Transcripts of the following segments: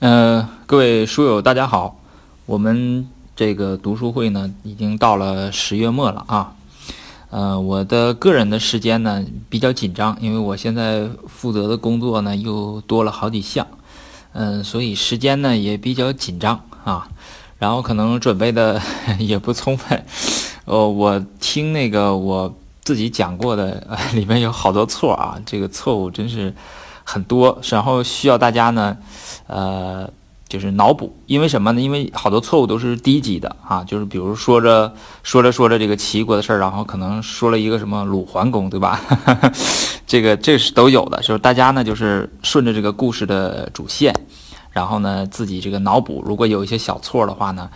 呃，各位书友，大家好。我们这个读书会呢，已经到了十月末了啊。呃，我的个人的时间呢比较紧张，因为我现在负责的工作呢又多了好几项，嗯，所以时间呢也比较紧张啊。然后可能准备的 也不充分。哦，我听那个我自己讲过的，里面有好多错啊，这个错误真是。很多，然后需要大家呢，呃，就是脑补，因为什么呢？因为好多错误都是低级的啊，就是比如说着说着说着这个齐国的事儿，然后可能说了一个什么鲁桓公，对吧？这个这是都有的，就是大家呢就是顺着这个故事的主线，然后呢自己这个脑补，如果有一些小错的话呢，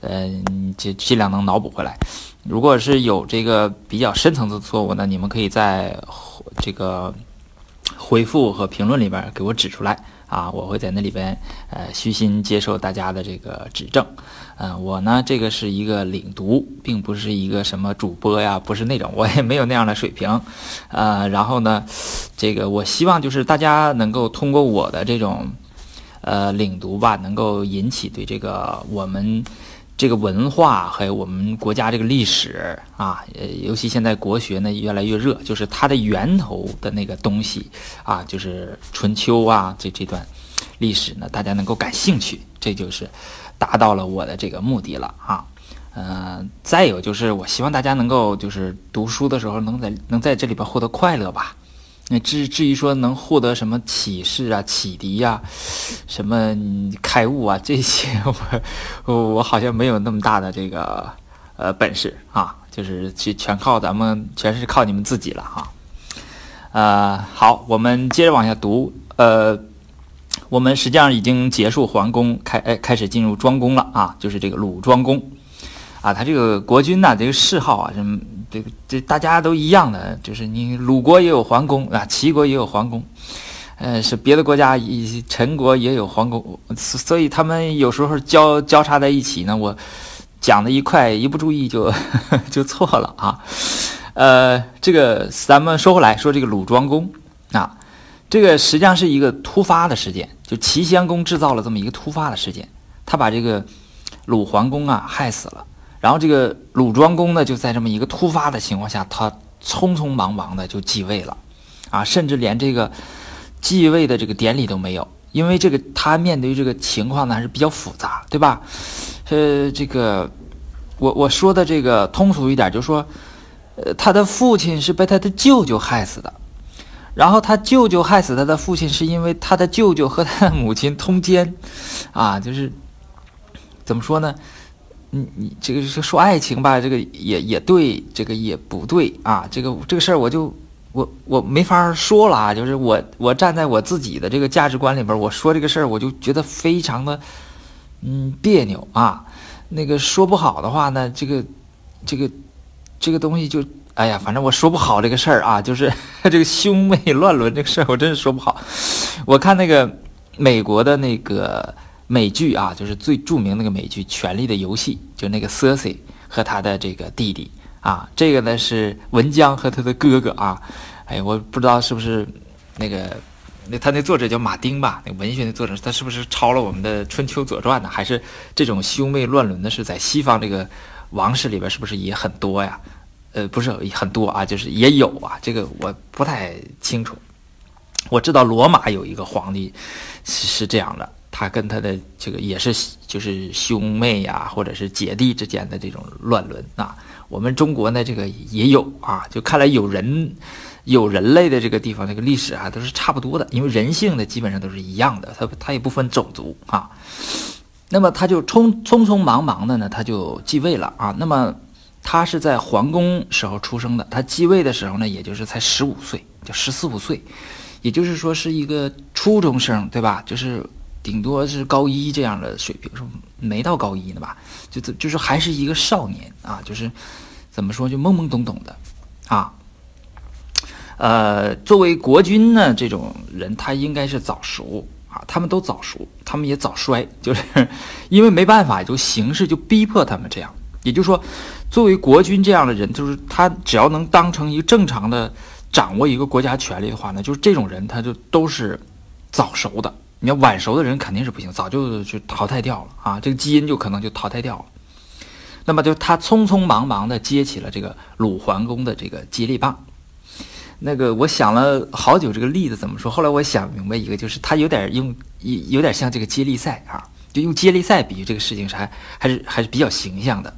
嗯，就尽量能脑补回来。如果是有这个比较深层次错误呢，你们可以在这个。回复和评论里边给我指出来啊，我会在那里边呃虚心接受大家的这个指正。嗯，我呢这个是一个领读，并不是一个什么主播呀，不是那种，我也没有那样的水平。呃，然后呢，这个我希望就是大家能够通过我的这种呃领读吧，能够引起对这个我们。这个文化还有我们国家这个历史啊，呃，尤其现在国学呢越来越热，就是它的源头的那个东西啊，就是春秋啊这这段历史呢，大家能够感兴趣，这就是达到了我的这个目的了啊。嗯，再有就是我希望大家能够就是读书的时候能在能在这里边获得快乐吧。那至至于说能获得什么启示啊、启迪呀、什么开悟啊这些，我我好像没有那么大的这个呃本事啊，就是去全靠咱们，全是靠你们自己了哈。呃，好，我们接着往下读。呃，我们实际上已经结束桓公，开哎开始进入庄公了啊，就是这个鲁庄公啊，他这个国君呐，这个谥号啊什么。这个这大家都一样的，就是你鲁国也有桓公啊，齐国也有桓公，呃，是别的国家以陈国也有桓公，所以他们有时候交交叉在一起呢，我讲的一块一不注意就 就错了啊。呃，这个咱们说回来，说这个鲁庄公啊，这个实际上是一个突发的事件，就齐襄公制造了这么一个突发的事件，他把这个鲁桓公啊害死了。然后这个鲁庄公呢，就在这么一个突发的情况下，他匆匆忙忙的就继位了，啊，甚至连这个继位的这个典礼都没有，因为这个他面对这个情况呢还是比较复杂，对吧？呃，这个我我说的这个通俗一点，就是说，呃，他的父亲是被他的舅舅害死的，然后他舅舅害死他的父亲，是因为他的舅舅和他的母亲通奸，啊，就是怎么说呢？你你这个是说爱情吧，这个也也对，这个也不对啊。这个这个事儿我就我我没法说了啊。就是我我站在我自己的这个价值观里边，我说这个事儿我就觉得非常的嗯别扭啊。那个说不好的话呢，这个这个这个东西就哎呀，反正我说不好这个事儿啊。就是 这个兄妹乱伦这个事儿，我真是说不好。我看那个美国的那个。美剧啊，就是最著名那个美剧《权力的游戏》，就那个 c e r s e 和他的这个弟弟啊，这个呢是文姜和他的哥哥啊。哎，我不知道是不是那个那他那作者叫马丁吧？那文学的作者，他是不是抄了我们的《春秋左传》呢？还是这种兄妹乱伦的是在西方这个王室里边是不是也很多呀？呃，不是很多啊，就是也有啊。这个我不太清楚。我知道罗马有一个皇帝是是这样的。他跟他的这个也是就是兄妹呀，或者是姐弟之间的这种乱伦啊。我们中国呢，这个也有啊。就看来有人有人类的这个地方，这个历史啊都是差不多的，因为人性呢基本上都是一样的，他他也不分种族啊。那么他就匆匆匆忙忙的呢，他就继位了啊。那么他是在皇宫时候出生的，他继位的时候呢，也就是才十五岁，就十四五岁，也就是说是一个初中生，对吧？就是。顶多是高一这样的水平，说没到高一呢吧？就就是还是一个少年啊，就是怎么说就懵懵懂懂的啊。呃，作为国君呢，这种人他应该是早熟啊，他们都早熟，他们也早衰，就是因为没办法，就形势就逼迫他们这样。也就是说，作为国君这样的人，就是他只要能当成一个正常的掌握一个国家权力的话呢，就是这种人他就都是早熟的。你要晚熟的人肯定是不行，早就就淘汰掉了啊，这个基因就可能就淘汰掉了。那么就他匆匆忙忙的接起了这个鲁桓公的这个接力棒。那个我想了好久，这个例子怎么说？后来我想明白一个，就是他有点用有有点像这个接力赛啊，就用接力赛比喻这个事情是还还是还是比较形象的。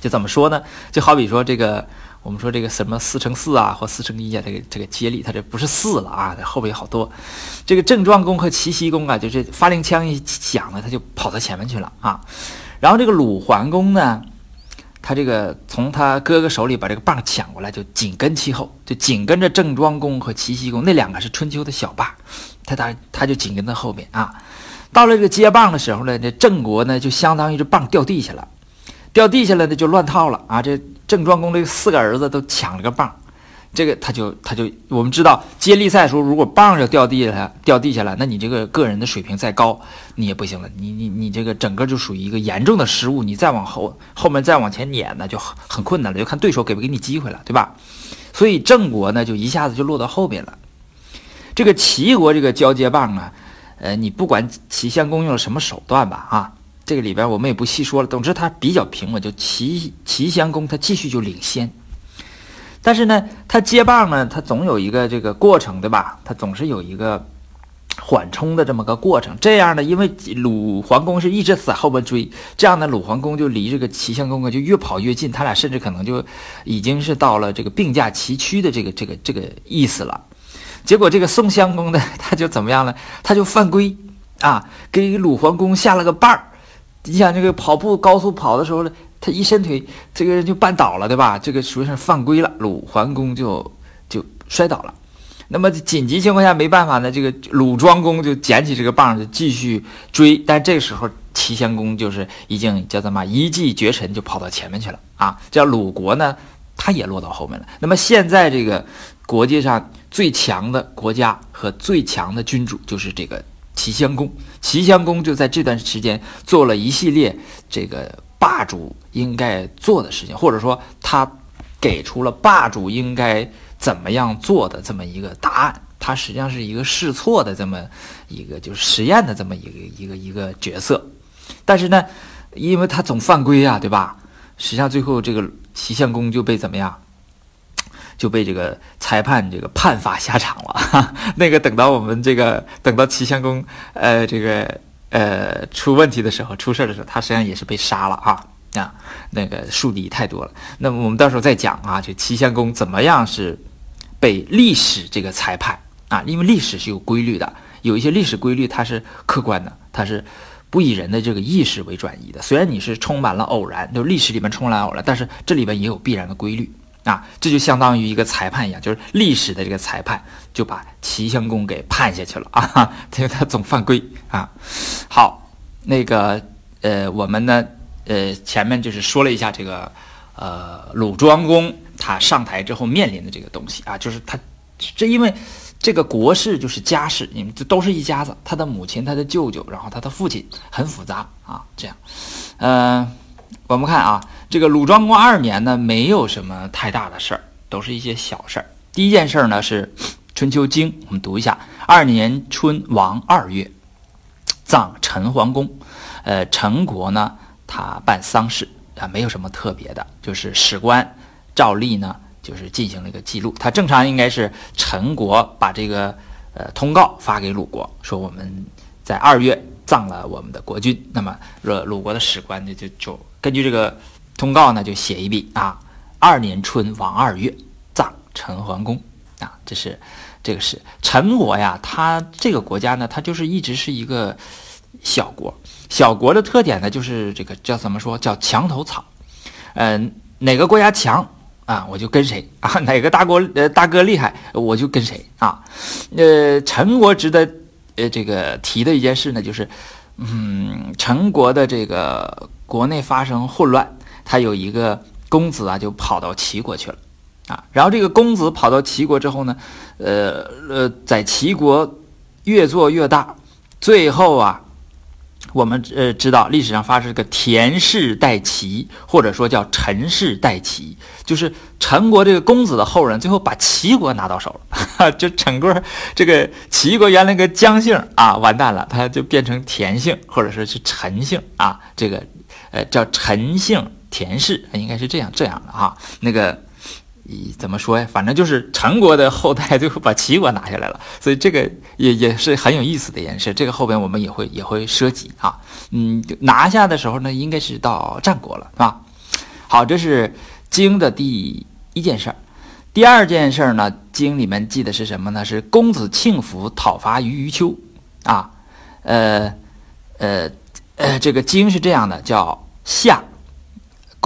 就怎么说呢？就好比说这个。我们说这个什么四乘四啊，或四乘一啊，这个这个接力，它这不是四了啊，后边有好多。这个郑庄公和齐僖公啊，就是发令枪一响了，他就跑到前面去了啊。然后这个鲁桓公呢，他这个从他哥哥手里把这个棒抢过来，就紧跟其后，就紧跟着郑庄公和齐僖公那两个是春秋的小霸，他他他就紧跟在后面啊。到了这个接棒的时候呢，这郑国呢就相当于这棒掉地下了。掉地下来的就乱套了啊！这郑庄公这四个儿子都抢了个棒，这个他就他就我们知道接力赛的时候，如果棒要掉地下掉地下来，那你这个个人的水平再高，你也不行了。你你你这个整个就属于一个严重的失误，你再往后后面再往前撵呢，就很很困难了，就看对手给不给你机会了，对吧？所以郑国呢就一下子就落到后边了。这个齐国这个交接棒啊，呃，你不管齐襄公用了什么手段吧，啊。这个里边我们也不细说了，总之他比较平稳，就齐齐襄公他继续就领先，但是呢，他接棒呢，他总有一个这个过程，对吧？他总是有一个缓冲的这么个过程。这样呢，因为鲁桓公是一直在后边追，这样呢，鲁桓公就离这个齐襄公啊就越跑越近，他俩甚至可能就已经是到了这个并驾齐驱的这个这个这个意思了。结果这个宋襄公呢，他就怎么样呢？他就犯规啊，给鲁桓公下了个绊儿。你想这个跑步高速跑的时候呢，他一伸腿，这个人就绊倒了，对吧？这个属于是犯规了，鲁桓公就就摔倒了。那么紧急情况下没办法呢，这个鲁庄公就捡起这个棒就继续追，但这个时候齐襄公就是已经叫什么一骑绝尘，就跑到前面去了啊！叫鲁国呢，他也落到后面了。那么现在这个国际上最强的国家和最强的君主就是这个。齐襄公，齐襄公就在这段时间做了一系列这个霸主应该做的事情，或者说他给出了霸主应该怎么样做的这么一个答案。他实际上是一个试错的这么一个就是实验的这么一个一个一个角色。但是呢，因为他总犯规啊，对吧？实际上最后这个齐襄公就被怎么样？就被这个裁判这个判罚下场了。那个等到我们这个等到齐襄公呃这个呃出问题的时候出事的时候，他实际上也是被杀了啊啊那个树敌太多了。那么我们到时候再讲啊，就齐襄公怎么样是被历史这个裁判啊？因为历史是有规律的，有一些历史规律它是客观的，它是不以人的这个意识为转移的。虽然你是充满了偶然，就历史里面充满偶然，但是这里边也有必然的规律。啊，这就相当于一个裁判一样，就是历史的这个裁判就把齐襄公给判下去了啊，因为他总犯规啊。好，那个呃，我们呢呃前面就是说了一下这个呃鲁庄公他上台之后面临的这个东西啊，就是他这因为这个国事就是家事，你们这都是一家子，他的母亲、他的舅舅，然后他的父亲很复杂啊，这样，嗯。我们看啊，这个鲁庄公二年呢，没有什么太大的事儿，都是一些小事儿。第一件事儿呢是《春秋经》，我们读一下：二年春王二月，葬陈桓公。呃，陈国呢，他办丧事啊，没有什么特别的，就是史官照例呢，就是进行了一个记录。他正常应该是陈国把这个呃通告发给鲁国，说我们在二月葬了我们的国君。那么，鲁鲁国的史官呢，就就。根据这个通告呢，就写一笔啊，二年春王二月葬陈桓公。啊，这是这个是。陈国呀，它这个国家呢，它就是一直是一个小国，小国的特点呢，就是这个叫怎么说叫墙头草，嗯，哪个国家强啊，我就跟谁。啊，哪个大国呃大哥厉害，我就跟谁。啊，呃，陈国值得呃这个提的一件事呢，就是嗯，陈国的这个。国内发生混乱，他有一个公子啊，就跑到齐国去了，啊，然后这个公子跑到齐国之后呢，呃呃，在齐国越做越大，最后啊，我们呃知道历史上发生个田氏代齐，或者说叫陈氏代齐，就是陈国这个公子的后人，最后把齐国拿到手了，哈 就整个这个齐国原来个姜姓啊，完蛋了，他就变成田姓，或者说是陈姓啊，这个呃叫陈姓田氏，应该是这样这样的哈，那个。怎么说呀？反正就是陈国的后代最后把齐国拿下来了，所以这个也也是很有意思的一件事。这个后边我们也会也会涉及啊。嗯，拿下的时候呢，应该是到战国了，是吧？好，这是经的第一件事儿。第二件事儿呢，经里面记的是什么呢？是公子庆府讨伐于余秋啊。呃呃呃，这个经是这样的，叫夏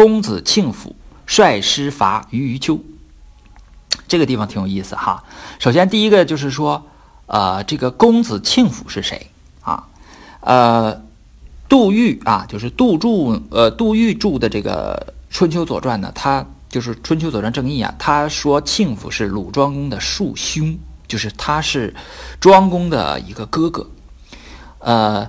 公子庆府率师伐于于丘。这个地方挺有意思哈。首先，第一个就是说，呃，这个公子庆府是谁啊？呃，杜预啊，就是杜注，呃，杜预注的这个《春秋左传》呢，他就是《春秋左传正义》啊，他说庆府是鲁庄公的庶兄，就是他是庄公的一个哥哥。呃，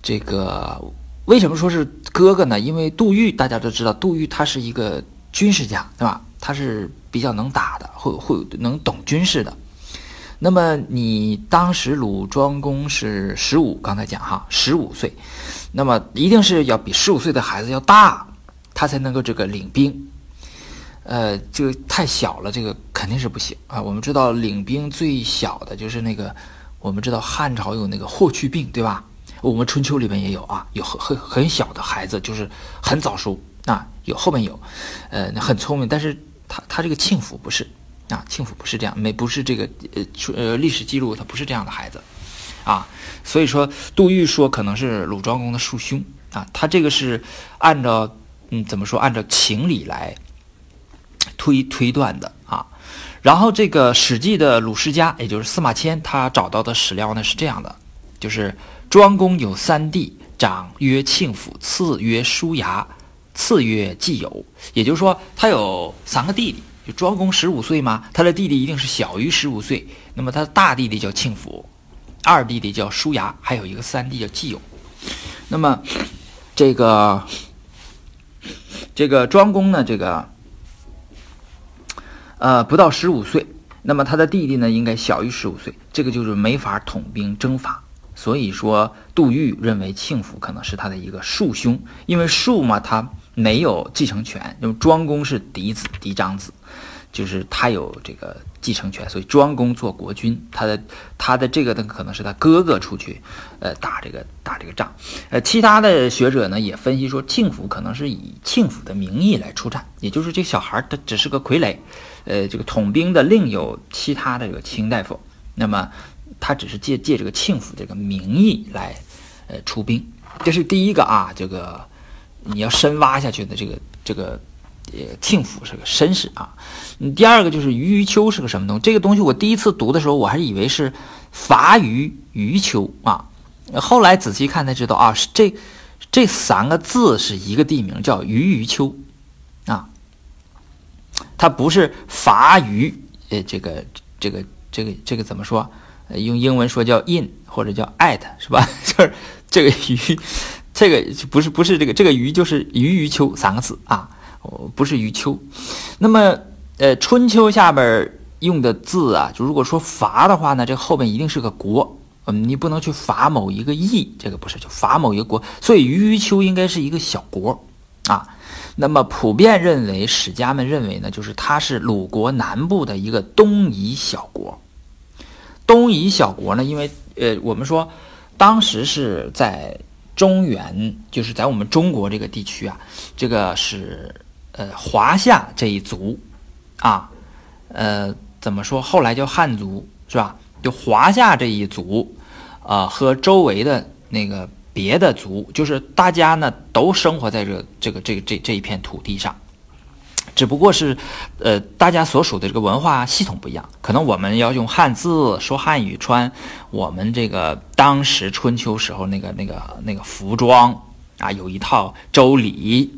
这个为什么说是哥哥呢？因为杜预大家都知道，杜预他是一个军事家，对吧？他是。比较能打的，会会能懂军事的。那么你当时鲁庄公是十五，刚才讲哈，十五岁，那么一定是要比十五岁的孩子要大，他才能够这个领兵。呃，这个太小了，这个肯定是不行啊。我们知道领兵最小的就是那个，我们知道汉朝有那个霍去病，对吧？我们春秋里面也有啊，有很很很小的孩子，就是很早熟啊，有后面有，呃，很聪明，但是。他他这个庆府不是啊，庆府不是这样，没不是这个呃呃历史记录，他不是这样的孩子啊，所以说杜预说可能是鲁庄公的庶兄啊，他这个是按照嗯怎么说，按照情理来推推断的啊。然后这个《史记》的鲁世家，也就是司马迁，他找到的史料呢是这样的，就是庄公有三弟，长曰庆府，次曰叔牙。次曰季友，也就是说他有三个弟弟，就庄公十五岁嘛，他的弟弟一定是小于十五岁。那么他的大弟弟叫庆福，二弟弟叫叔牙，还有一个三弟叫季友。那么这个这个庄公呢，这个呃不到十五岁，那么他的弟弟呢应该小于十五岁，这个就是没法统兵征伐。所以说杜预认为庆福可能是他的一个庶兄，因为庶嘛他。没有继承权，因为庄公是嫡子，嫡长子，就是他有这个继承权，所以庄公做国君，他的他的这个呢，可能是他哥哥出去，呃，打这个打这个仗。呃，其他的学者呢也分析说，庆府可能是以庆府的名义来出战，也就是这小孩他只是个傀儡，呃，这个统兵的另有其他的这个卿大夫，那么他只是借借这个庆府这个名义来，呃，出兵。这是第一个啊，这个。你要深挖下去的这个这个，呃，庆府是个绅士啊。嗯，第二个就是余余秋是个什么东西？这个东西我第一次读的时候，我还以为是伐余余秋啊。后来仔细看才知道啊，是这这三个字是一个地名，叫余余秋啊。它不是伐余，呃，这个这个这个这个怎么说？用英文说叫 in 或者叫 at 是吧？就是这个鱼。这个不是不是这个这个鱼就是鱼余秋三个字啊，不是余秋。那么呃春秋下边用的字啊，就如果说伐的话呢，这后边一定是个国，嗯，你不能去伐某一个邑，这个不是就伐某一个国，所以鱼余秋应该是一个小国啊。那么普遍认为史家们认为呢，就是它是鲁国南部的一个东夷小国。东夷小国呢，因为呃我们说当时是在。中原就是在我们中国这个地区啊，这个是呃华夏这一族啊，呃怎么说？后来叫汉族是吧？就华夏这一族啊，和周围的那个别的族，就是大家呢都生活在这这个这个这这一片土地上。只不过是，呃，大家所属的这个文化系统不一样，可能我们要用汉字说汉语，穿我们这个当时春秋时候那个那个那个服装啊，有一套周礼，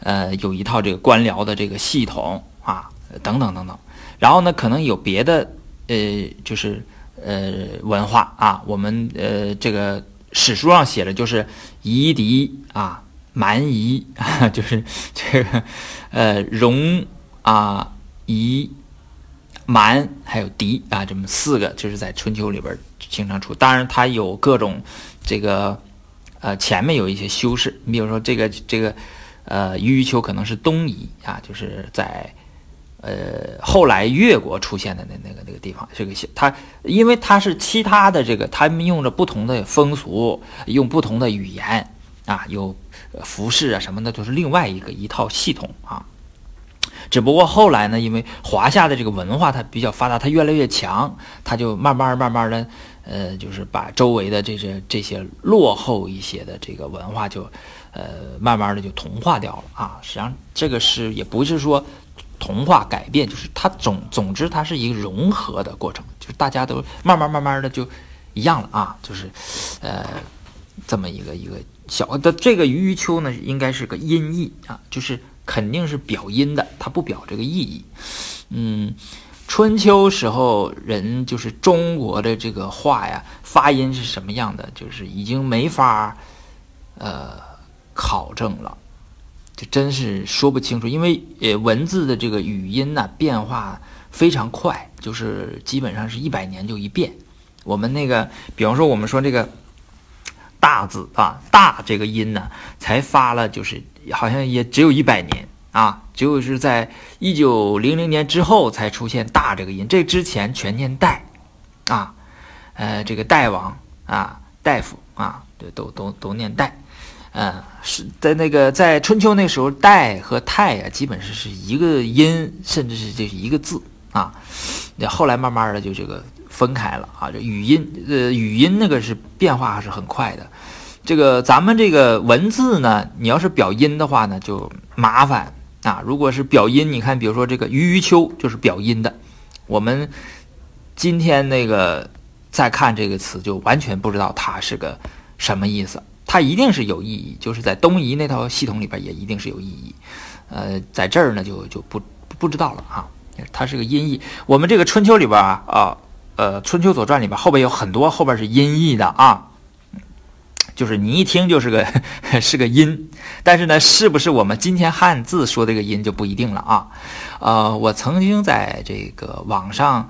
呃，有一套这个官僚的这个系统啊，等等等等。然后呢，可能有别的，呃，就是呃文化啊，我们呃这个。史书上写的就是夷狄啊，蛮夷啊，就是这个呃戎啊夷蛮还有狄啊，这么四个就是在春秋里边经常出。当然它有各种这个呃前面有一些修饰，你比如说这个这个呃余秋可能是东夷啊，就是在。呃，后来越国出现的那那个那个地方，这个它因为它是其他的这个，他们用着不同的风俗，用不同的语言啊，有服饰啊什么的，都是另外一个一套系统啊。只不过后来呢，因为华夏的这个文化它比较发达，它越来越强，它就慢慢慢慢的，呃，就是把周围的这些这些落后一些的这个文化就，呃，慢慢的就同化掉了啊。实际上这个是也不是说。同化改变就是它总总之它是一个融合的过程，就是大家都慢慢慢慢的就一样了啊，就是呃这么一个一个小的这个余余秋呢，应该是个音译啊，就是肯定是表音的，它不表这个意义。嗯，春秋时候人就是中国的这个话呀，发音是什么样的，就是已经没法呃考证了。就真是说不清楚，因为呃文字的这个语音呢变化非常快，就是基本上是一百年就一变。我们那个，比方说我们说这个“大”字啊，“大”这个音呢，才发了，就是好像也只有一百年啊，只有是在一九零零年之后才出现“大”这个音，这之前全念“代”啊，呃，这个“代王”啊，“大夫”啊，这都都都念“代”。嗯，是在那个在春秋那时候，代和泰呀，基本是是一个音，甚至是就是一个字啊。那后来慢慢的就这个分开了啊。这语音，呃，语音那个是变化还是很快的。这个咱们这个文字呢，你要是表音的话呢，就麻烦啊。如果是表音，你看，比如说这个余余秋就是表音的。我们今天那个再看这个词，就完全不知道它是个什么意思。它一定是有意义，就是在东夷那套系统里边也一定是有意义，呃，在这儿呢就就不不知道了啊。它是个音译，我们这个春秋里边啊啊，呃，春秋左传里边后边有很多后边是音译的啊，就是你一听就是个 是个音，但是呢，是不是我们今天汉字说这个音就不一定了啊？呃，我曾经在这个网上。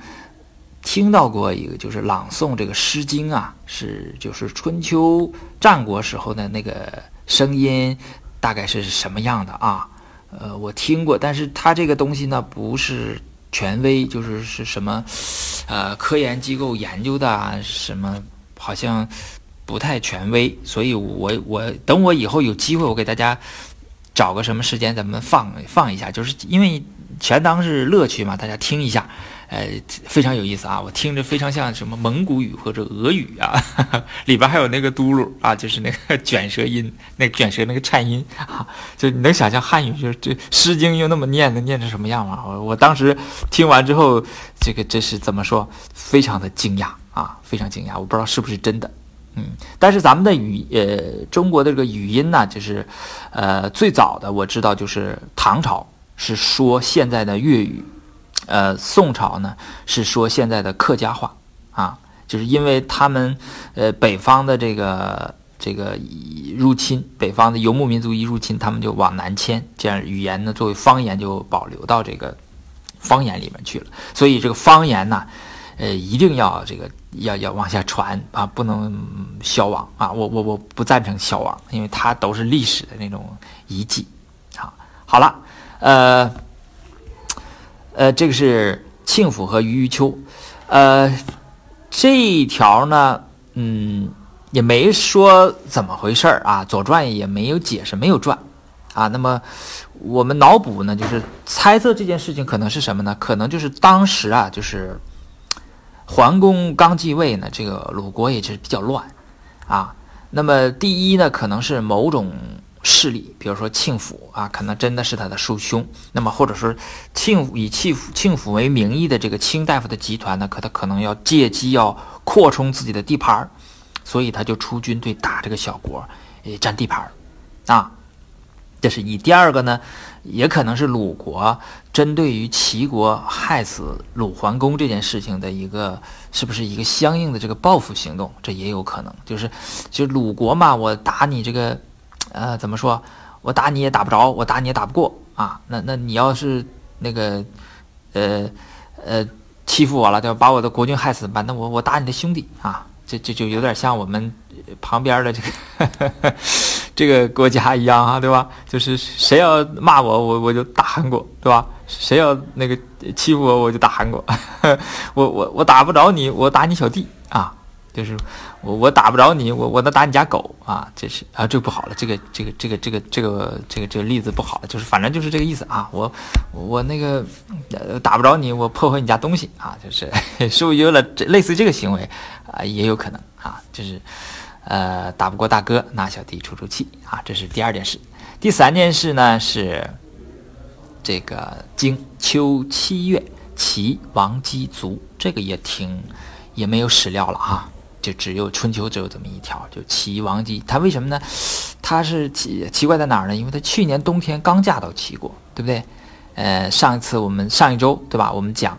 听到过一个，就是朗诵这个《诗经》啊，是就是春秋战国时候的那个声音，大概是什么样的啊？呃，我听过，但是它这个东西呢，不是权威，就是是什么，呃，科研机构研究的啊，什么好像不太权威，所以我我等我以后有机会，我给大家找个什么时间，咱们放放一下，就是因为全当是乐趣嘛，大家听一下。呃，非常有意思啊！我听着非常像什么蒙古语或者俄语啊，里边还有那个嘟噜啊，就是那个 卷舌音，那卷舌那个颤音啊，就你能想象汉语就是这《诗经》又那么念的，念成什么样吗？我我当时听完之后，这个这是怎么说？非常的惊讶啊，非常惊讶！我不知道是不是真的，嗯，但是咱们的语呃中国的这个语音呢，就是呃最早的我知道就是唐朝是说现在的粤语。呃，宋朝呢是说现在的客家话啊，就是因为他们呃北方的这个这个入侵，北方的游牧民族一入侵，他们就往南迁，这样语言呢作为方言就保留到这个方言里面去了。所以这个方言呢，呃，一定要这个要要往下传啊，不能消亡啊。我我我不赞成消亡，因为它都是历史的那种遗迹。好，好了，呃。呃，这个是庆府和余余秋，呃，这一条呢，嗯，也没说怎么回事儿啊，《左传》也没有解释，没有传，啊，那么我们脑补呢，就是猜测这件事情可能是什么呢？可能就是当时啊，就是桓公刚继位呢，这个鲁国也是比较乱，啊，那么第一呢，可能是某种。势力，比如说庆府啊，可能真的是他的叔兄。那么，或者说庆以庆府庆府为名义的这个卿大夫的集团呢，可他可能要借机要扩充自己的地盘儿，所以他就出军队打这个小国，诶，占地盘儿啊。这是一。第二个呢，也可能是鲁国针对于齐国害死鲁桓公这件事情的一个，是不是一个相应的这个报复行动？这也有可能。就是，就鲁国嘛，我打你这个，呃，怎么说？我打你也打不着，我打你也打不过啊。那那你要是那个，呃呃，欺负我了，就把我的国君害死吧？那我我打你的兄弟啊。这这就有点像我们旁边的这个 这个国家一样啊，对吧？就是谁要骂我，我我就打韩国，对吧？谁要那个欺负我，我就打韩国。我我我打不着你，我打你小弟啊。就是我我打不着你，我我能打你家狗啊！这是啊，这不好了，这个这个这个这个这个这个这个例子不好，就是反正就是这个意思啊！我我那个打不着你，我破坏你家东西啊！就是 是不是有了类似这个行为啊？也有可能啊！就是呃，打不过大哥，拿小弟出出气啊！这是第二件事。第三件事呢是这个经秋七月，齐王姬卒，这个也挺也没有史料了啊。就只有春秋只有这么一条，就齐王姬，他为什么呢？他是奇奇怪在哪儿呢？因为他去年冬天刚嫁到齐国，对不对？呃，上一次我们上一周对吧？我们讲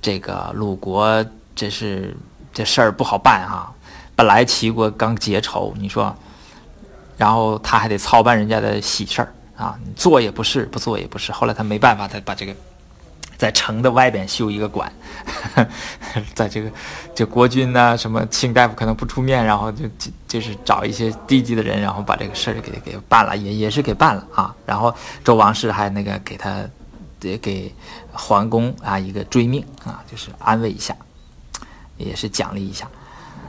这个鲁国，这是这事儿不好办哈。本来齐国刚结仇，你说，然后他还得操办人家的喜事儿啊，做也不是，不做也不是。后来他没办法，他把这个。在城的外边修一个馆，在这个就国君呢，什么卿大夫可能不出面，然后就就就是找一些低级的人，然后把这个事儿给给办了，也也是给办了啊。然后周王室还那个给他也给桓公啊一个追命啊，就是安慰一下，也是奖励一下。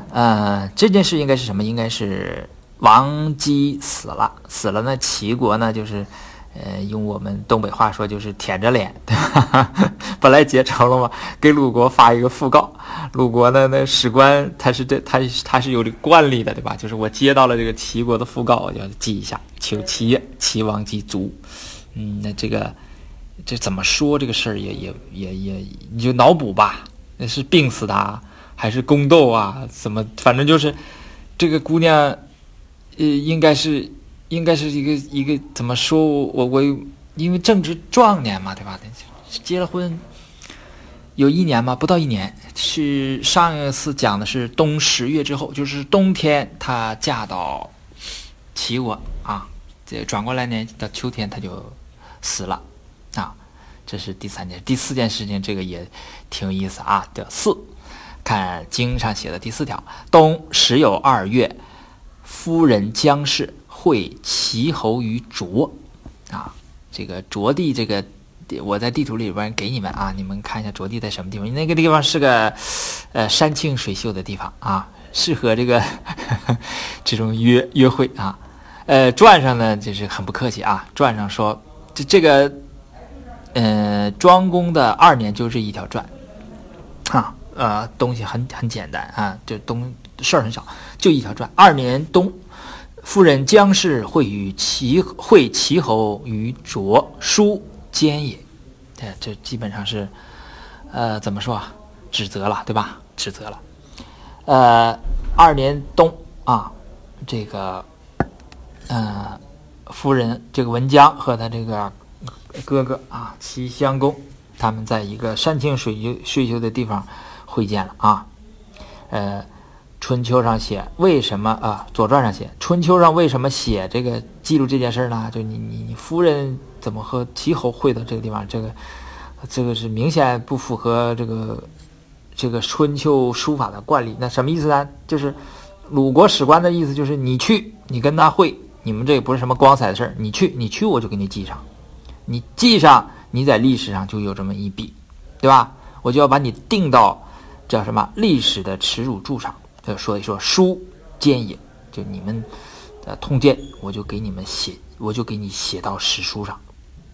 呃，这件事应该是什么？应该是王姬死了，死了呢，齐国呢就是。呃，用我们东北话说就是舔着脸，对吧？本来结仇了嘛，给鲁国发一个讣告。鲁国呢，那史官他是这他他是有这惯例的，对吧？就是我接到了这个齐国的讣告，我要记一下，求齐，齐王姬卒。嗯，那这个这怎么说这个事儿也也也也你就脑补吧，那是病死的还是宫斗啊？怎么反正就是这个姑娘，呃，应该是。应该是一个一个怎么说？我我因为正值壮年嘛，对吧？结了婚有一年吗？不到一年。是上一次讲的是冬十月之后，就是冬天她嫁到齐国啊。这转过来呢，到秋天她就死了啊。这是第三件，第四件事情，这个也挺有意思啊。的四，看经上写的第四条：冬时有二月，夫人姜氏。会齐侯于卓，啊，这个卓地，这个我在地图里边给你们啊，你们看一下卓地在什么地方？那个地方是个呃山清水秀的地方啊，适合这个 这种约约会啊。呃，传上呢就是很不客气啊，传上说这这个呃庄公的二年就是一条传，啊呃东西很很简单啊，就东事儿很少，就一条传，二年冬。夫人姜氏会与齐会齐侯于卓书奸也，这这基本上是，呃，怎么说啊？指责了，对吧？指责了。呃，二年冬啊，这个，呃，夫人这个文姜和他这个哥哥啊，齐襄公，他们在一个山清水秀水秀的地方会见了啊，呃。春秋上写为什么啊？左传上写春秋上为什么写这个记录这件事呢？就你你你夫人怎么和齐侯会到这个地方？这个这个是明显不符合这个这个春秋书法的惯例。那什么意思呢？就是鲁国史官的意思就是你去，你跟他会，你们这也不是什么光彩的事儿。你去，你去，我就给你记上，你记上，你在历史上就有这么一笔，对吧？我就要把你定到叫什么历史的耻辱柱上。就说一说书奸也，就你们的通鉴，我就给你们写，我就给你写到史书上，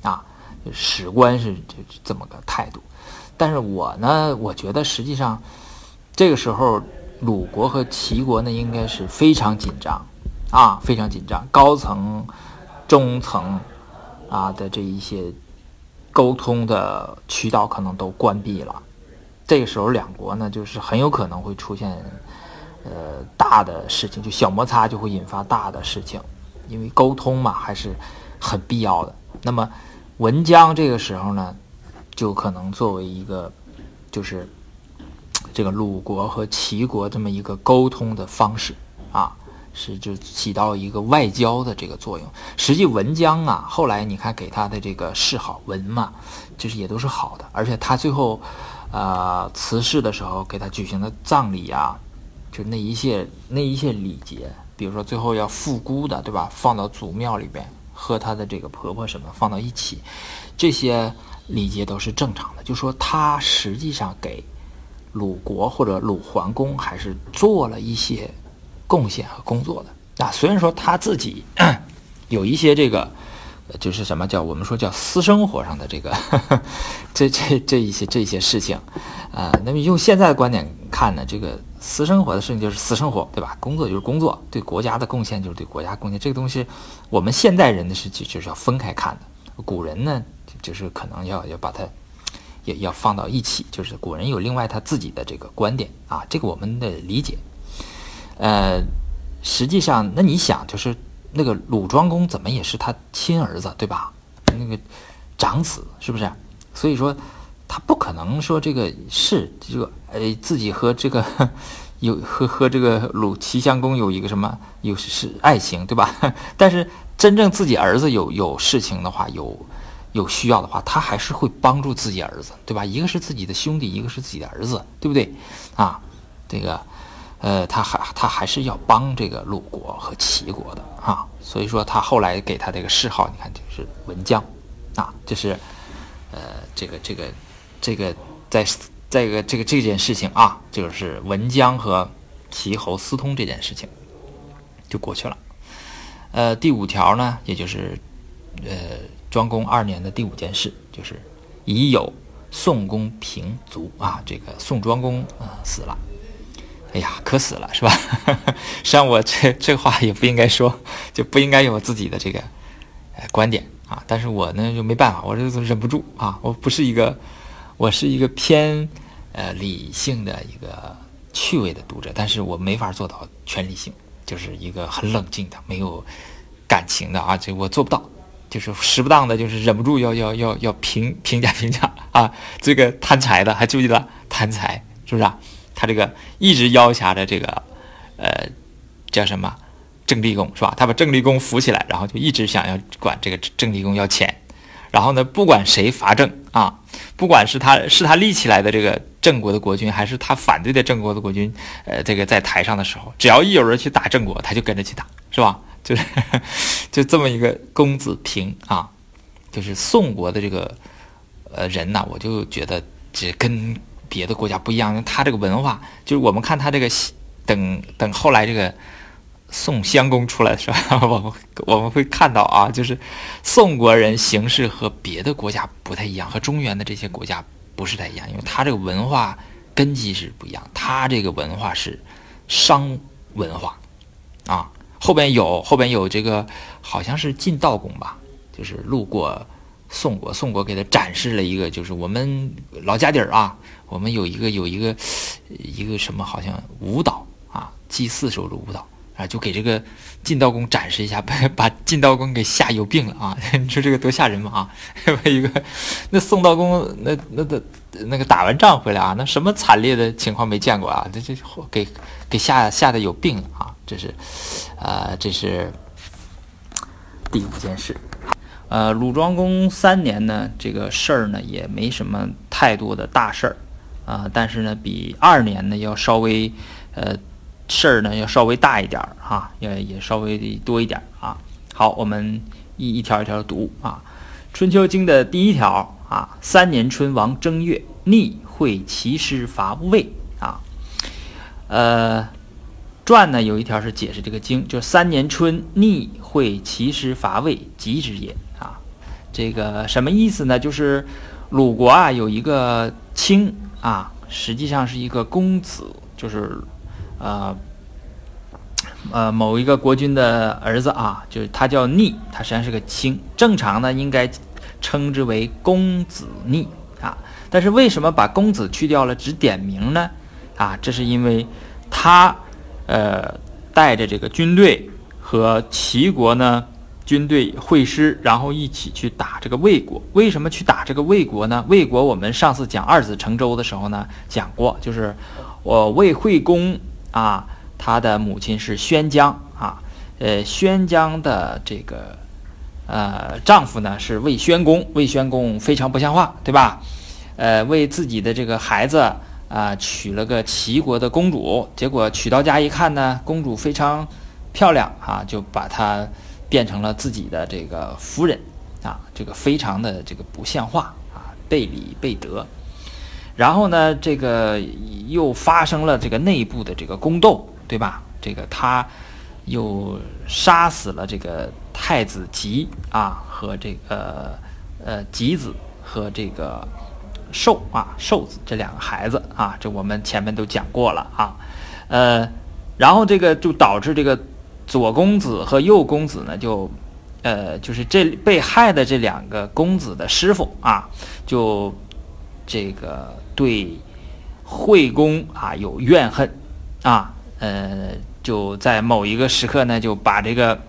啊，史官是这这么个态度。但是我呢，我觉得实际上这个时候鲁国和齐国呢，应该是非常紧张啊，非常紧张，高层、中层啊的这一些沟通的渠道可能都关闭了。这个时候两国呢，就是很有可能会出现。呃，大的事情就小摩擦就会引发大的事情，因为沟通嘛，还是很必要的。那么文姜这个时候呢，就可能作为一个就是这个鲁国和齐国这么一个沟通的方式啊。是就起到一个外交的这个作用。实际文姜啊，后来你看给他的这个谥号文嘛，就是也都是好的。而且他最后，呃，辞世的时候给他举行的葬礼啊，那一些那一些礼节，比如说最后要复姑的，对吧？放到祖庙里边和他的这个婆婆什么放到一起，这些礼节都是正常的。就说他实际上给鲁国或者鲁桓公还是做了一些。贡献和工作的啊，虽然说他自己 有一些这个，就是什么叫我们说叫私生活上的这个，这这这一些这些事情，啊，那么用现在的观点看呢，这个私生活的事情就是私生活，对吧？工作就是工作，对国家的贡献就是对国家贡献。这个东西，我们现代人的是就就是要分开看的，古人呢就是可能要要把它也要放到一起，就是古人有另外他自己的这个观点啊，这个我们的理解。呃，实际上，那你想，就是那个鲁庄公怎么也是他亲儿子，对吧？那个长子是不是？所以说，他不可能说这个是这个，呃，自己和这个 有和和这个鲁齐襄公有一个什么有是爱情，对吧？但是真正自己儿子有有事情的话，有有需要的话，他还是会帮助自己儿子，对吧？一个是自己的兄弟，一个是自己的儿子，对不对？啊，这个。呃，他还他还是要帮这个鲁国和齐国的啊，所以说他后来给他这个谥号，你看就是文姜，啊，就是，呃，这个这个这个在在个这个这件事情啊，就是文姜和齐侯私通这件事情就过去了。呃，第五条呢，也就是呃庄公二年的第五件事，就是已有宋公平卒啊，这个宋庄公呃死了。哎呀，渴死了是吧？实际上我这这话也不应该说，就不应该有自己的这个呃观点啊。但是我呢就没办法，我这忍不住啊。我不是一个，我是一个偏呃理性的一个趣味的读者，但是我没法做到全理性，就是一个很冷静的、没有感情的啊。这我做不到，就是时不当的，就是忍不住要要要要评评价评价啊。这个贪财的还注意了贪财是不是啊？他这个一直要挟着这个，呃，叫什么郑立功是吧？他把郑立功扶起来，然后就一直想要管这个郑立功要钱。然后呢，不管谁伐郑啊，不管是他是他立起来的这个郑国的国君，还是他反对的郑国的国君，呃，这个在台上的时候，只要一有人去打郑国，他就跟着去打，是吧？就是 就这么一个公子平啊，就是宋国的这个呃人呢，我就觉得这跟。别的国家不一样，他这个文化就是我们看他这个，等等后来这个宋襄公出来的时候，我们我们会看到啊，就是宋国人形式和别的国家不太一样，和中原的这些国家不是太一样，因为他这个文化根基是不一样，他这个文化是商文化啊，后边有后边有这个好像是晋悼公吧，就是路过。宋国，宋国给他展示了一个，就是我们老家底儿啊，我们有一个有一个一个什么，好像舞蹈啊，祭祀时候的舞蹈啊，就给这个晋悼公展示一下，把把晋悼公给吓有病了啊！你说这个多吓人嘛啊！一个那宋悼公那那的那个打完仗回来啊，那什么惨烈的情况没见过啊？这这给给吓吓得有病了啊！这是，呃，这是第五件事。呃，鲁庄公三年呢，这个事儿呢也没什么太多的大事儿，啊，但是呢比二年呢要稍微，呃，事儿呢要稍微大一点儿哈，也也稍微多一点啊。好，我们一一条一条读啊，《春秋经》的第一条啊，三年春，王正月，逆会齐师伐魏啊，呃。传呢有一条是解释这个经，就是三年春，逆会齐师伐魏，吉之也啊。这个什么意思呢？就是鲁国啊有一个卿啊，实际上是一个公子，就是呃呃某一个国君的儿子啊，就是他叫逆，他实际上是个卿。正常呢应该称之为公子逆啊，但是为什么把公子去掉了，只点名呢？啊，这是因为他。呃，带着这个军队和齐国呢，军队会师，然后一起去打这个魏国。为什么去打这个魏国呢？魏国我们上次讲二子成周的时候呢讲过，就是我魏惠公啊，他的母亲是宣姜啊，呃，宣姜的这个呃丈夫呢是魏宣公，魏宣公非常不像话，对吧？呃，为自己的这个孩子啊娶了个齐国的公主，结果娶到家一看呢，公主非常漂亮啊，就把她变成了自己的这个夫人啊，这个非常的这个不像话啊，背礼背德。然后呢，这个又发生了这个内部的这个宫斗，对吧？这个他又杀死了这个太子吉啊和这个呃吉子和这个寿啊寿子这两个孩子啊，这我们前面都讲过了啊，呃，然后这个就导致这个左公子和右公子呢就呃就是这被害的这两个公子的师傅啊就这个。对惠公啊有怨恨啊，呃，就在某一个时刻呢，就把这个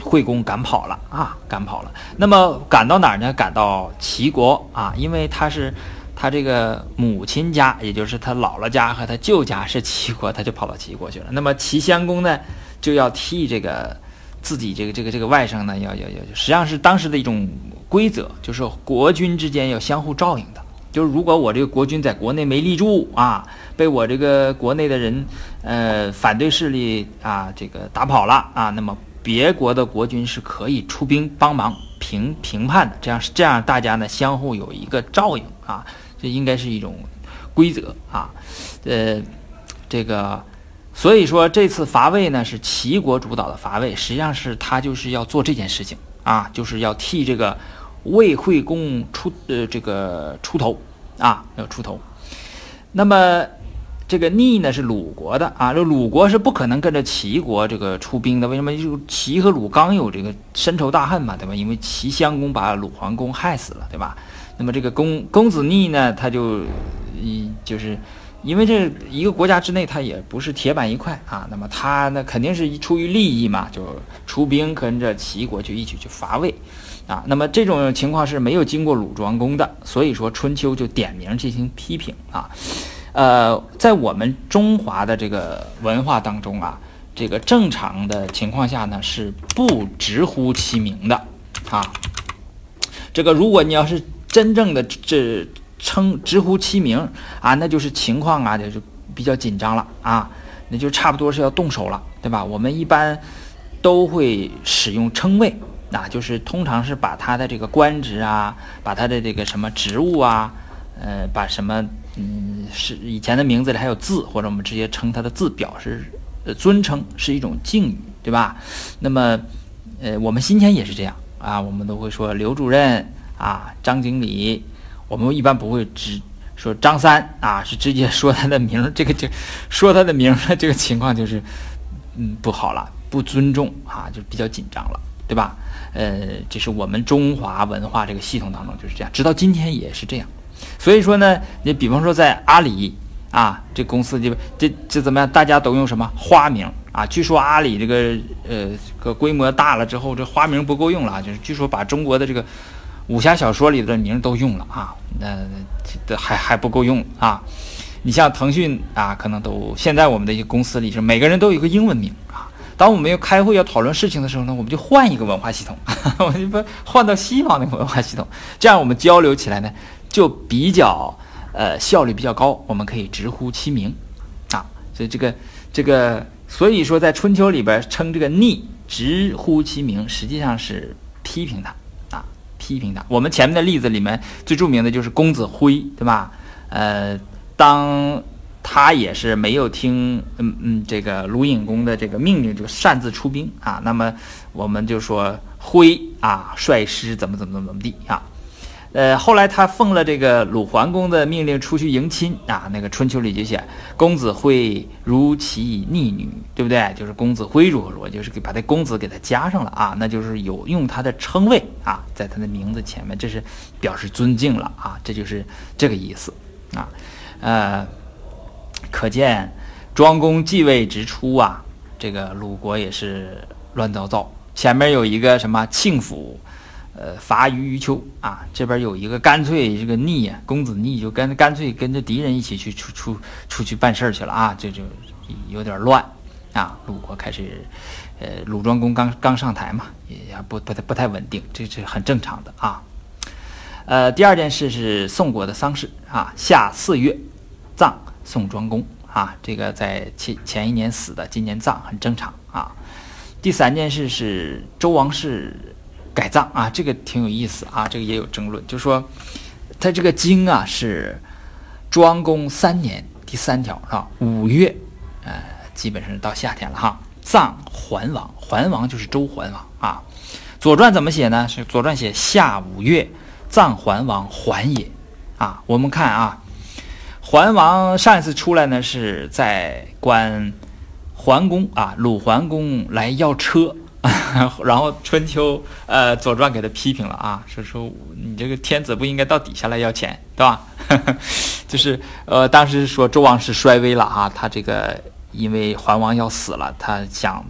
惠公赶跑了啊，赶跑了。那么赶到哪儿呢？赶到齐国啊，因为他是他这个母亲家，也就是他姥姥家和他舅家是齐国，他就跑到齐国去了。那么齐襄公呢，就要替这个自己这个这个这个外甥呢，要要要，实际上是当时的一种规则，就是国君之间要相互照应的。就是如果我这个国君在国内没立住啊，被我这个国内的人，呃，反对势力啊，这个打跑了啊，那么别国的国君是可以出兵帮忙平平叛的。这样是这样，大家呢相互有一个照应啊，这应该是一种规则啊。呃，这个所以说这次伐魏呢是齐国主导的伐魏，实际上是他就是要做这件事情啊，就是要替这个。魏惠公出呃这个出头啊要出头，那么这个逆呢是鲁国的啊，这鲁国是不可能跟着齐国这个出兵的。为什么？就齐和鲁刚有这个深仇大恨嘛，对吧？因为齐襄公把鲁桓公害死了，对吧？那么这个公公子逆呢，他就一就是因为这一个国家之内，他也不是铁板一块啊。那么他呢，肯定是出于利益嘛，就出兵跟着齐国就一起去伐魏。啊，那么这种情况是没有经过鲁庄公的，所以说春秋就点名进行批评啊。呃，在我们中华的这个文化当中啊，这个正常的情况下呢是不直呼其名的啊。这个如果你要是真正的这称直呼其名啊，那就是情况啊就是比较紧张了啊，那就差不多是要动手了，对吧？我们一般都会使用称谓。那就是通常是把他的这个官职啊，把他的这个什么职务啊，呃，把什么嗯是以前的名字里还有字，或者我们直接称他的字，表示呃尊称，是一种敬语，对吧？那么呃我们今天也是这样啊，我们都会说刘主任啊，张经理，我们一般不会直说张三啊，是直接说他的名，这个就说他的名的这个情况就是嗯不好了，不尊重啊，就比较紧张了，对吧？呃，这是我们中华文化这个系统当中就是这样，直到今天也是这样。所以说呢，你比方说在阿里啊，这公司就这这怎么样？大家都用什么花名啊？据说阿里这个呃个规模大了之后，这花名不够用了啊，就是据说把中国的这个武侠小说里的名都用了啊，那这还还不够用啊。你像腾讯啊，可能都现在我们的一些公司里是每个人都有一个英文名。当我们要开会要讨论事情的时候呢，我们就换一个文化系统，我们就换到西方那个文化系统，这样我们交流起来呢就比较呃效率比较高，我们可以直呼其名啊。所以这个这个，所以说在春秋里边称这个逆直呼其名，实际上是批评他啊，批评他。我们前面的例子里面最著名的就是公子辉，对吧？呃，当。他也是没有听，嗯嗯，这个鲁隐公的这个命令，就擅自出兵啊。那么我们就说辉啊，率师怎么怎么怎么怎么地啊。呃，后来他奉了这个鲁桓公的命令出去迎亲啊。那个春秋里就写公子辉如其逆女，对不对？就是公子辉如何如何，就是给把这公子给他加上了啊。那就是有用他的称谓啊，在他的名字前面，这是表示尊敬了啊。这就是这个意思啊，呃。可见，庄公继位之初啊，这个鲁国也是乱糟糟前面有一个什么庆府，呃，伐于于丘啊，这边有一个干脆这个逆啊，公子逆就跟干脆跟着敌人一起去出出出去办事去了啊，这就有点乱啊。鲁国开始，呃，鲁庄公刚刚上台嘛，也不不太不太稳定，这是很正常的啊。呃，第二件事是宋国的丧事啊，夏四月宋庄公啊，这个在前前一年死的，今年葬很正常啊。第三件事是周王室改葬啊，这个挺有意思啊，这个也有争论，就是说他这个经啊是庄公三年第三条是吧？五月，呃，基本上到夏天了哈，葬桓王，桓王就是周桓王啊。左传怎么写呢？是左传写夏五月。葬桓王桓也，啊，我们看啊，桓王上一次出来呢是在关桓公啊，鲁桓公来要车，然后春秋呃左传给他批评了啊，说说你这个天子不应该到底下来要钱，对吧？就是呃当时说周王室衰微了啊，他这个因为桓王要死了，他想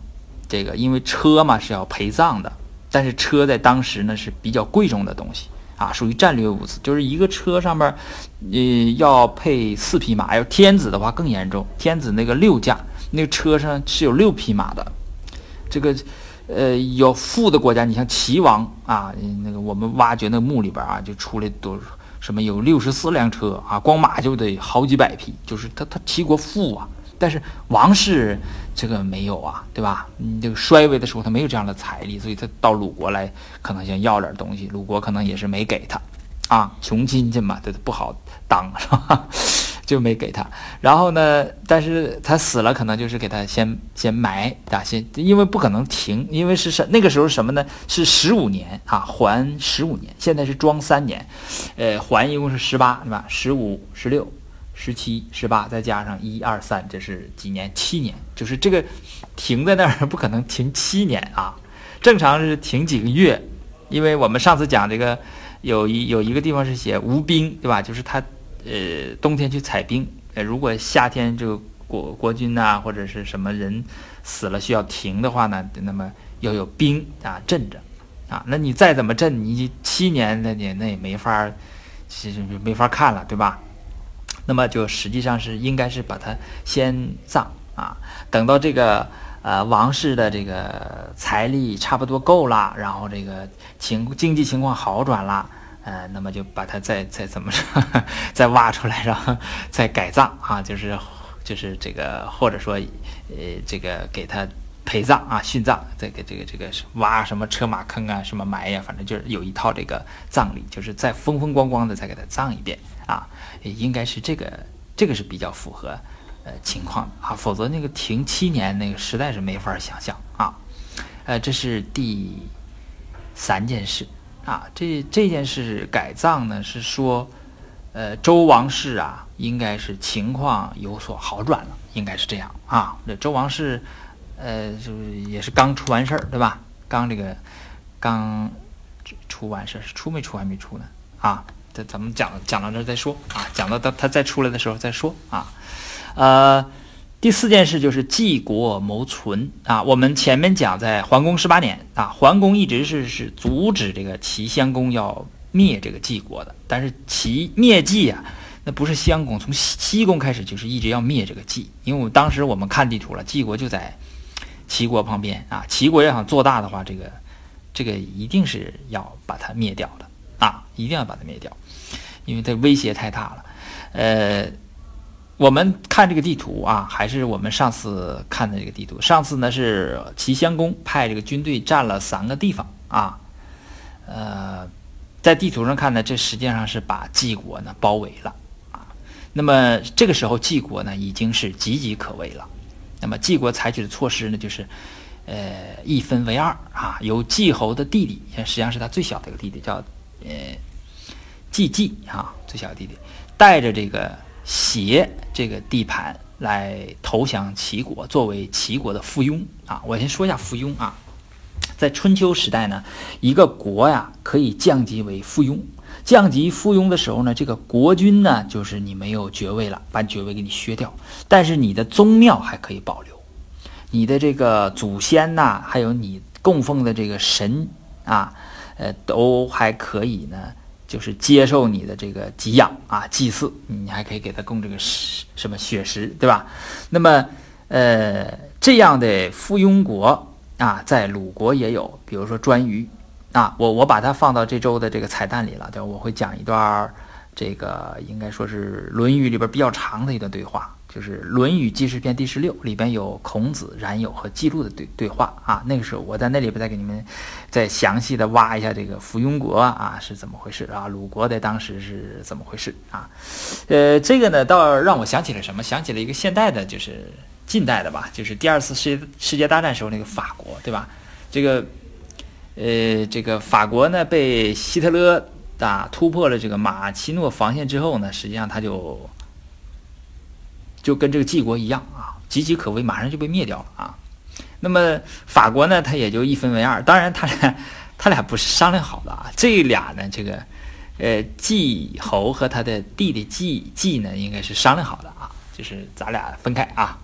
这个因为车嘛是要陪葬的，但是车在当时呢是比较贵重的东西。啊，属于战略物资，就是一个车上面，呃，要配四匹马。要天子的话更严重，天子那个六驾，那个车上是有六匹马的。这个，呃，有富的国家，你像齐王啊，那个我们挖掘那墓里边啊，就出来都什么有六十四辆车啊，光马就得好几百匹，就是他他齐国富啊。但是王室这个没有啊，对吧？你这个衰微的时候，他没有这样的财力，所以他到鲁国来，可能想要点东西，鲁国可能也是没给他，啊，穷亲戚嘛，这不好当，是吧？就没给他。然后呢，但是他死了，可能就是给他先先埋啊，先，因为不可能停，因为是什那个时候什么呢？是十五年啊，还十五年，现在是庄三年，呃，还一共是十八，对吧？十五、十六。十七、十八，再加上一二三，这是几年？七年，就是这个停在那儿 不可能停七年啊，正常是停几个月，因为我们上次讲这个有一有一个地方是写无兵，对吧？就是他呃冬天去采冰，呃如果夏天这个国国君呐或者是什么人死了需要停的话呢，那么要有兵啊镇着啊，那你再怎么镇，你七年那你那也没法，其实没法看了，对吧？那么就实际上是应该是把它先葬啊，等到这个呃王室的这个财力差不多够了，然后这个情经济情况好转了，呃，那么就把它再再怎么着 再挖出来，然后再改葬啊，就是就是这个或者说呃这个给他陪葬啊殉葬，再给这个这个挖什么车马坑啊什么埋呀，反正就是有一套这个葬礼，就是再风风光光的再给他葬一遍啊。应该是这个，这个是比较符合呃情况啊，否则那个停七年那个实在是没法想象啊。呃，这是第三件事啊，这这件事改葬呢是说，呃，周王室啊应该是情况有所好转了，应该是这样啊。这周王室呃就是也是刚出完事儿对吧？刚这个刚出完事儿出没出还没出呢啊？这咱们讲讲到这再说啊，讲到他他再出来的时候再说啊。呃，第四件事就是济国谋存啊。我们前面讲在桓公十八年啊，桓公一直是是阻止这个齐襄公要灭这个晋国的。但是齐灭晋啊，那不是襄公，从西公开始就是一直要灭这个晋，因为我们当时我们看地图了，晋国就在齐国旁边啊。齐国要想做大的话，这个这个一定是要把它灭掉的。啊，一定要把它灭掉，因为它威胁太大了。呃，我们看这个地图啊，还是我们上次看的这个地图。上次呢是齐襄公派这个军队占了三个地方啊。呃，在地图上看呢，这实际上是把晋国呢包围了啊。那么这个时候晋国呢已经是岌岌可危了。那么晋国采取的措施呢，就是呃一分为二啊，由季侯的弟弟，实际上是他最小的一个弟弟叫。呃，季季啊，最小弟弟带着这个协这个地盘来投降齐国，作为齐国的附庸啊。我先说一下附庸啊，在春秋时代呢，一个国呀可以降级为附庸。降级附庸的时候呢，这个国君呢就是你没有爵位了，把爵位给你削掉，但是你的宗庙还可以保留，你的这个祖先呐，还有你供奉的这个神啊，呃，都还可以呢，就是接受你的这个给养啊，祭祀，你还可以给他供这个什么血食，对吧？那么，呃，这样的附庸国啊，在鲁国也有，比如说颛臾啊，我我把它放到这周的这个彩蛋里了，对吧？我会讲一段这个应该说是《论语》里边比较长的一段对话。就是《论语记事篇》第十六里边有孔子、冉有和季路的对对话啊。那个时候我在那里边再给你们再详细的挖一下这个附庸国啊是怎么回事啊，鲁国在当时是怎么回事啊？呃，这个呢倒让我想起了什么？想起了一个现代的，就是近代的吧，就是第二次世界世界大战时候那个法国，对吧？这个呃，这个法国呢被希特勒啊突破了这个马奇诺防线之后呢，实际上他就。就跟这个晋国一样啊，岌岌可危，马上就被灭掉了啊。那么法国呢，他也就一分为二。当然，他俩 他俩不是商量好的啊。这俩呢，这个呃，季侯和他的弟弟季季呢，应该是商量好的啊，就是咱俩分开啊。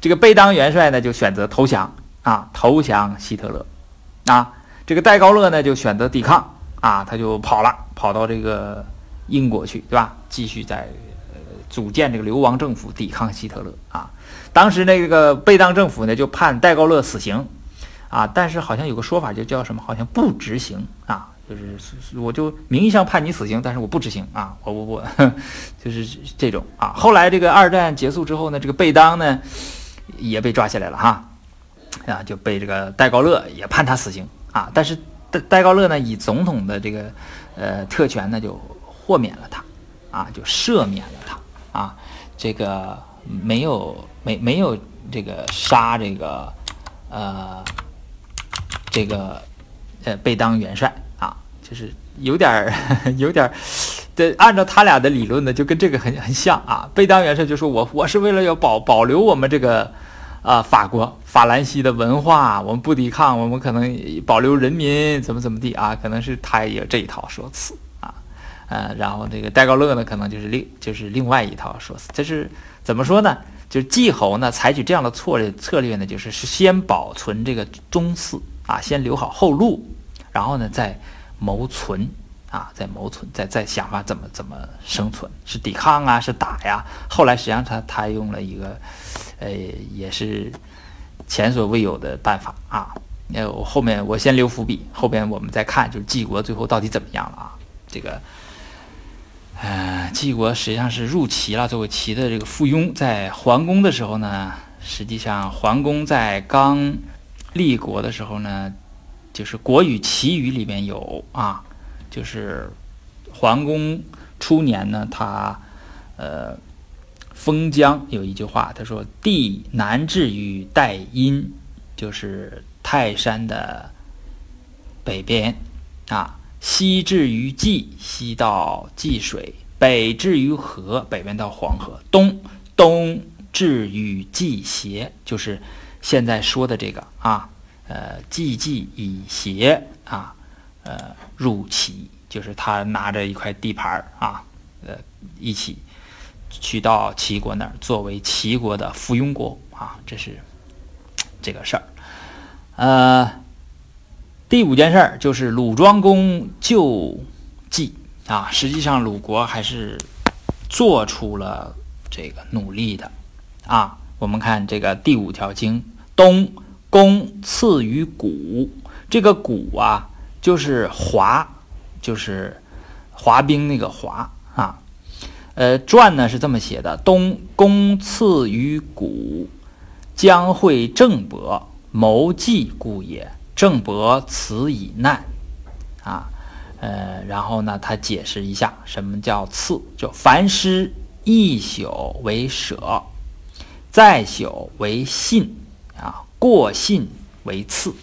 这个贝当元帅呢，就选择投降啊，投降希特勒啊。这个戴高乐呢，就选择抵抗啊，他就跑了，跑到这个英国去，对吧？继续在。组建这个流亡政府抵抗希特勒啊，当时那个贝当政府呢就判戴高乐死刑啊，但是好像有个说法就叫什么，好像不执行啊，就是我就名义上判你死刑，但是我不执行啊，我我我就是这种啊。后来这个二战结束之后呢，这个贝当呢也被抓起来了哈啊，就被这个戴高乐也判他死刑啊，但是戴戴高乐呢以总统的这个呃特权呢就豁免了他啊，就赦免了他。啊，这个没有没没有这个杀这个呃这个呃被当元帅啊，就是有点儿 有点儿，对，按照他俩的理论呢，就跟这个很很像啊。贝当元帅就说我我是为了要保保留我们这个啊法国法兰西的文化，我们不抵抗，我们可能保留人民怎么怎么地啊，可能是他也有这一套说辞。呃，然后这个戴高乐呢，可能就是另就是另外一套说辞。这是怎么说呢？就是季侯呢，采取这样的策略策略呢，就是是先保存这个宗嗣啊，先留好后路，然后呢再谋存啊，再谋存，再再想法怎么怎么生存，是抵抗啊，是打呀。后来实际上他他用了一个，呃，也是前所未有的办法啊。那我后面我先留伏笔，后边我们再看，就是季国最后到底怎么样了啊？这个。呃，晋国实际上是入齐了，作为齐的这个附庸，在桓公的时候呢，实际上桓公在刚立国的时候呢，就是《国语·齐语》里面有啊，就是桓公初年呢，他呃封疆有一句话，他说：“地南至于代阴，就是泰山的北边啊。”西至于济，西到济水；北至于河，北边到黄河；东东至于济斜，就是现在说的这个啊，呃，济济以斜啊，呃，入齐，就是他拿着一块地盘儿啊，呃，一起去到齐国那儿，作为齐国的附庸国啊，这是这个事儿，呃。第五件事儿就是鲁庄公救季啊，实际上鲁国还是做出了这个努力的啊。我们看这个第五条经，东宫赐于谷，这个谷啊就是滑，就是滑冰那个滑啊。呃，传呢是这么写的：东宫赐于谷，将会郑伯谋计故也。郑伯辞以难，啊，呃，然后呢，他解释一下什么叫次，就凡师一宿为舍，再宿为信，啊，过信为次，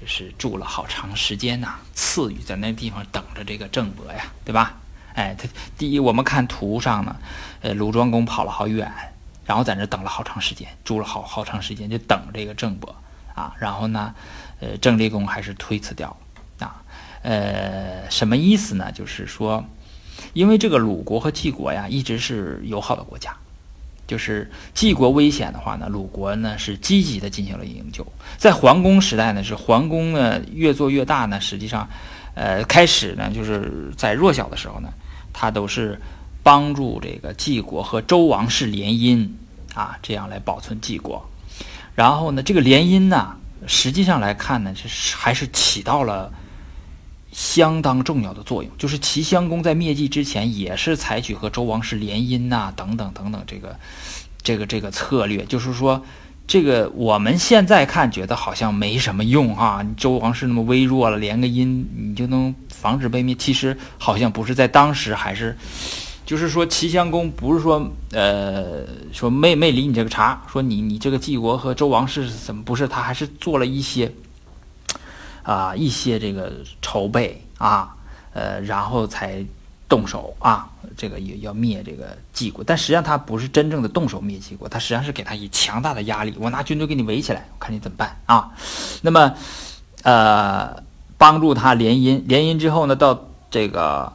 就是住了好长时间呐。赐予在那地方等着这个郑伯呀，对吧？哎，他第一，我们看图上呢，呃，鲁庄公跑了好远，然后在那等了好长时间，住了好好长时间，就等这个郑伯啊，然后呢。呃，郑立公还是推辞掉了啊。呃，什么意思呢？就是说，因为这个鲁国和晋国呀，一直是友好的国家就是晋国危险的话呢，鲁国呢是积极的进行了营救。在桓公时代呢，是桓公呢越做越大呢，实际上，呃，开始呢就是在弱小的时候呢，他都是帮助这个晋国和周王室联姻啊，这样来保存晋国。然后呢，这个联姻呢，实际上来看呢，是还是起到了相当重要的作用。就是齐襄公在灭晋之前，也是采取和周王室联姻呐，等等等等，这个这个这个策略。就是说，这个我们现在看觉得好像没什么用啊，周王室那么微弱了，连个姻你就能防止被灭，其实好像不是在当时还是。就是说，齐襄公不是说，呃，说没没理你这个茬，说你你这个晋国和周王室怎么不是？他还是做了一些，啊，一些这个筹备啊，呃，然后才动手啊，这个也要灭这个晋国。但实际上他不是真正的动手灭晋国，他实际上是给他以强大的压力，我拿军队给你围起来，我看你怎么办啊？那么，呃，帮助他联姻，联姻之后呢，到这个。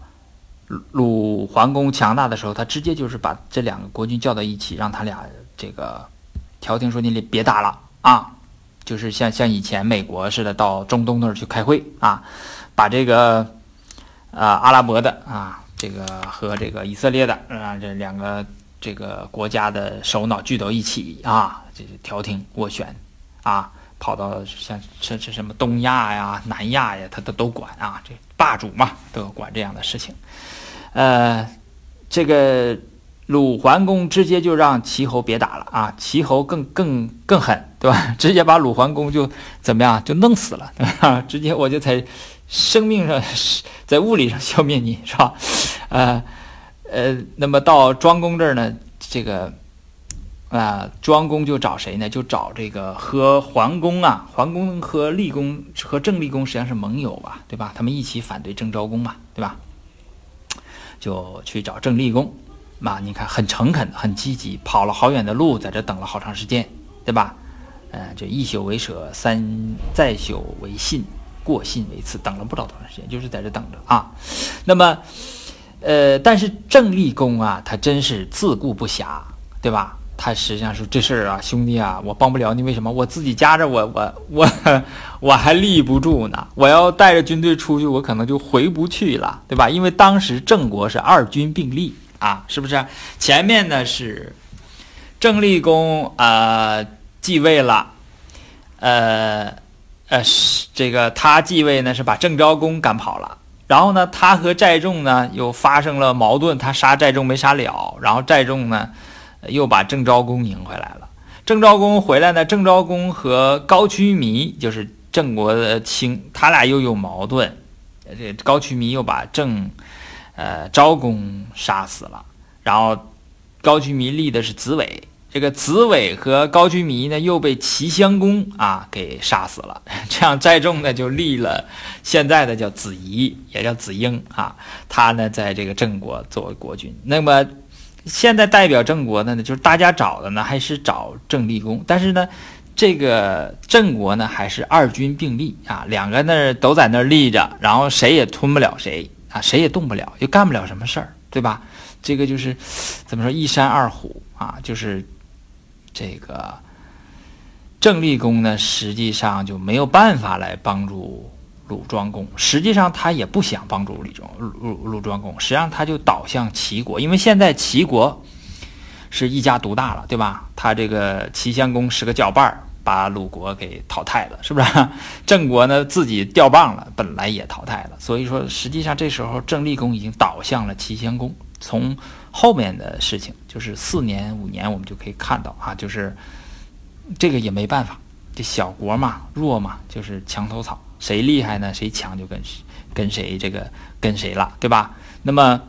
鲁桓公强大的时候，他直接就是把这两个国君叫到一起，让他俩这个调停说：“你别打了啊！”就是像像以前美国似的，到中东那儿去开会啊，把这个啊阿拉伯的啊这个和这个以色列的啊这两个这个国家的首脑聚到一起啊，这是调停斡旋啊，跑到像这这什么东亚呀、南亚呀，他都都管啊，这霸主嘛，都要管这样的事情。呃，这个鲁桓公直接就让齐侯别打了啊，齐侯更更更狠，对吧？直接把鲁桓公就怎么样，就弄死了，对吧？直接我就在生命上，在物理上消灭你，是吧？呃呃，那么到庄公这儿呢，这个啊，庄公就找谁呢？就找这个和桓公啊，桓公和厉公和郑厉公实际上是盟友吧，对吧？他们一起反对郑昭公嘛，对吧？就去找郑立公，嘛，你看很诚恳，很积极，跑了好远的路，在这等了好长时间，对吧？呃，这一宿为舍，三再宿为信，过信为次，等了不知道多长时间，就是在这等着啊。那么，呃，但是郑立公啊，他真是自顾不暇，对吧？他实际上说这事儿啊，兄弟啊，我帮不了你，为什么？我自己夹着，我我我 我还立不住呢。我要带着军队出去，我可能就回不去了，对吧？因为当时郑国是二军并立啊，是不是？前面呢是郑立公啊继位了，呃呃，这个他继位呢是把郑昭公赶跑了，然后呢他和寨仲呢又发生了矛盾，他杀寨仲没杀了，然后寨仲呢。又把郑昭公迎回来了。郑昭公回来呢，郑昭公和高渠弥就是郑国的卿，他俩又有矛盾。这高渠弥又把郑，呃，昭公杀死了。然后高渠弥立的是子伟，这个子伟和高渠弥呢又被齐襄公啊给杀死了。这样寨众呢就立了现在的叫子仪，也叫子婴啊。他呢在这个郑国作为国君。那么。现在代表郑国的呢，就是大家找的呢，还是找郑立功。但是呢，这个郑国呢，还是二军并立啊，两个那都在那儿立着，然后谁也吞不了谁啊，谁也动不了，又干不了什么事儿，对吧？这个就是怎么说一山二虎啊，就是这个郑立功呢，实际上就没有办法来帮助。鲁庄公实际上他也不想帮助李庄鲁鲁庄公，实际上他就倒向齐国，因为现在齐国是一家独大了，对吧？他这个齐襄公是个搅拌儿，把鲁国给淘汰了，是不是？郑国呢自己掉棒了，本来也淘汰了，所以说实际上这时候郑立公已经倒向了齐襄公。从后面的事情，就是四年五年，我们就可以看到啊，就是这个也没办法，这小国嘛，弱嘛，就是墙头草。谁厉害呢？谁强就跟跟谁这个跟谁了，对吧？那么，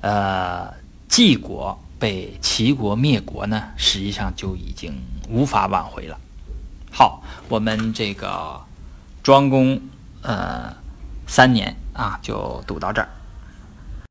呃，晋国被齐国灭国呢，实际上就已经无法挽回了。好，我们这个庄公呃三年啊，就读到这儿。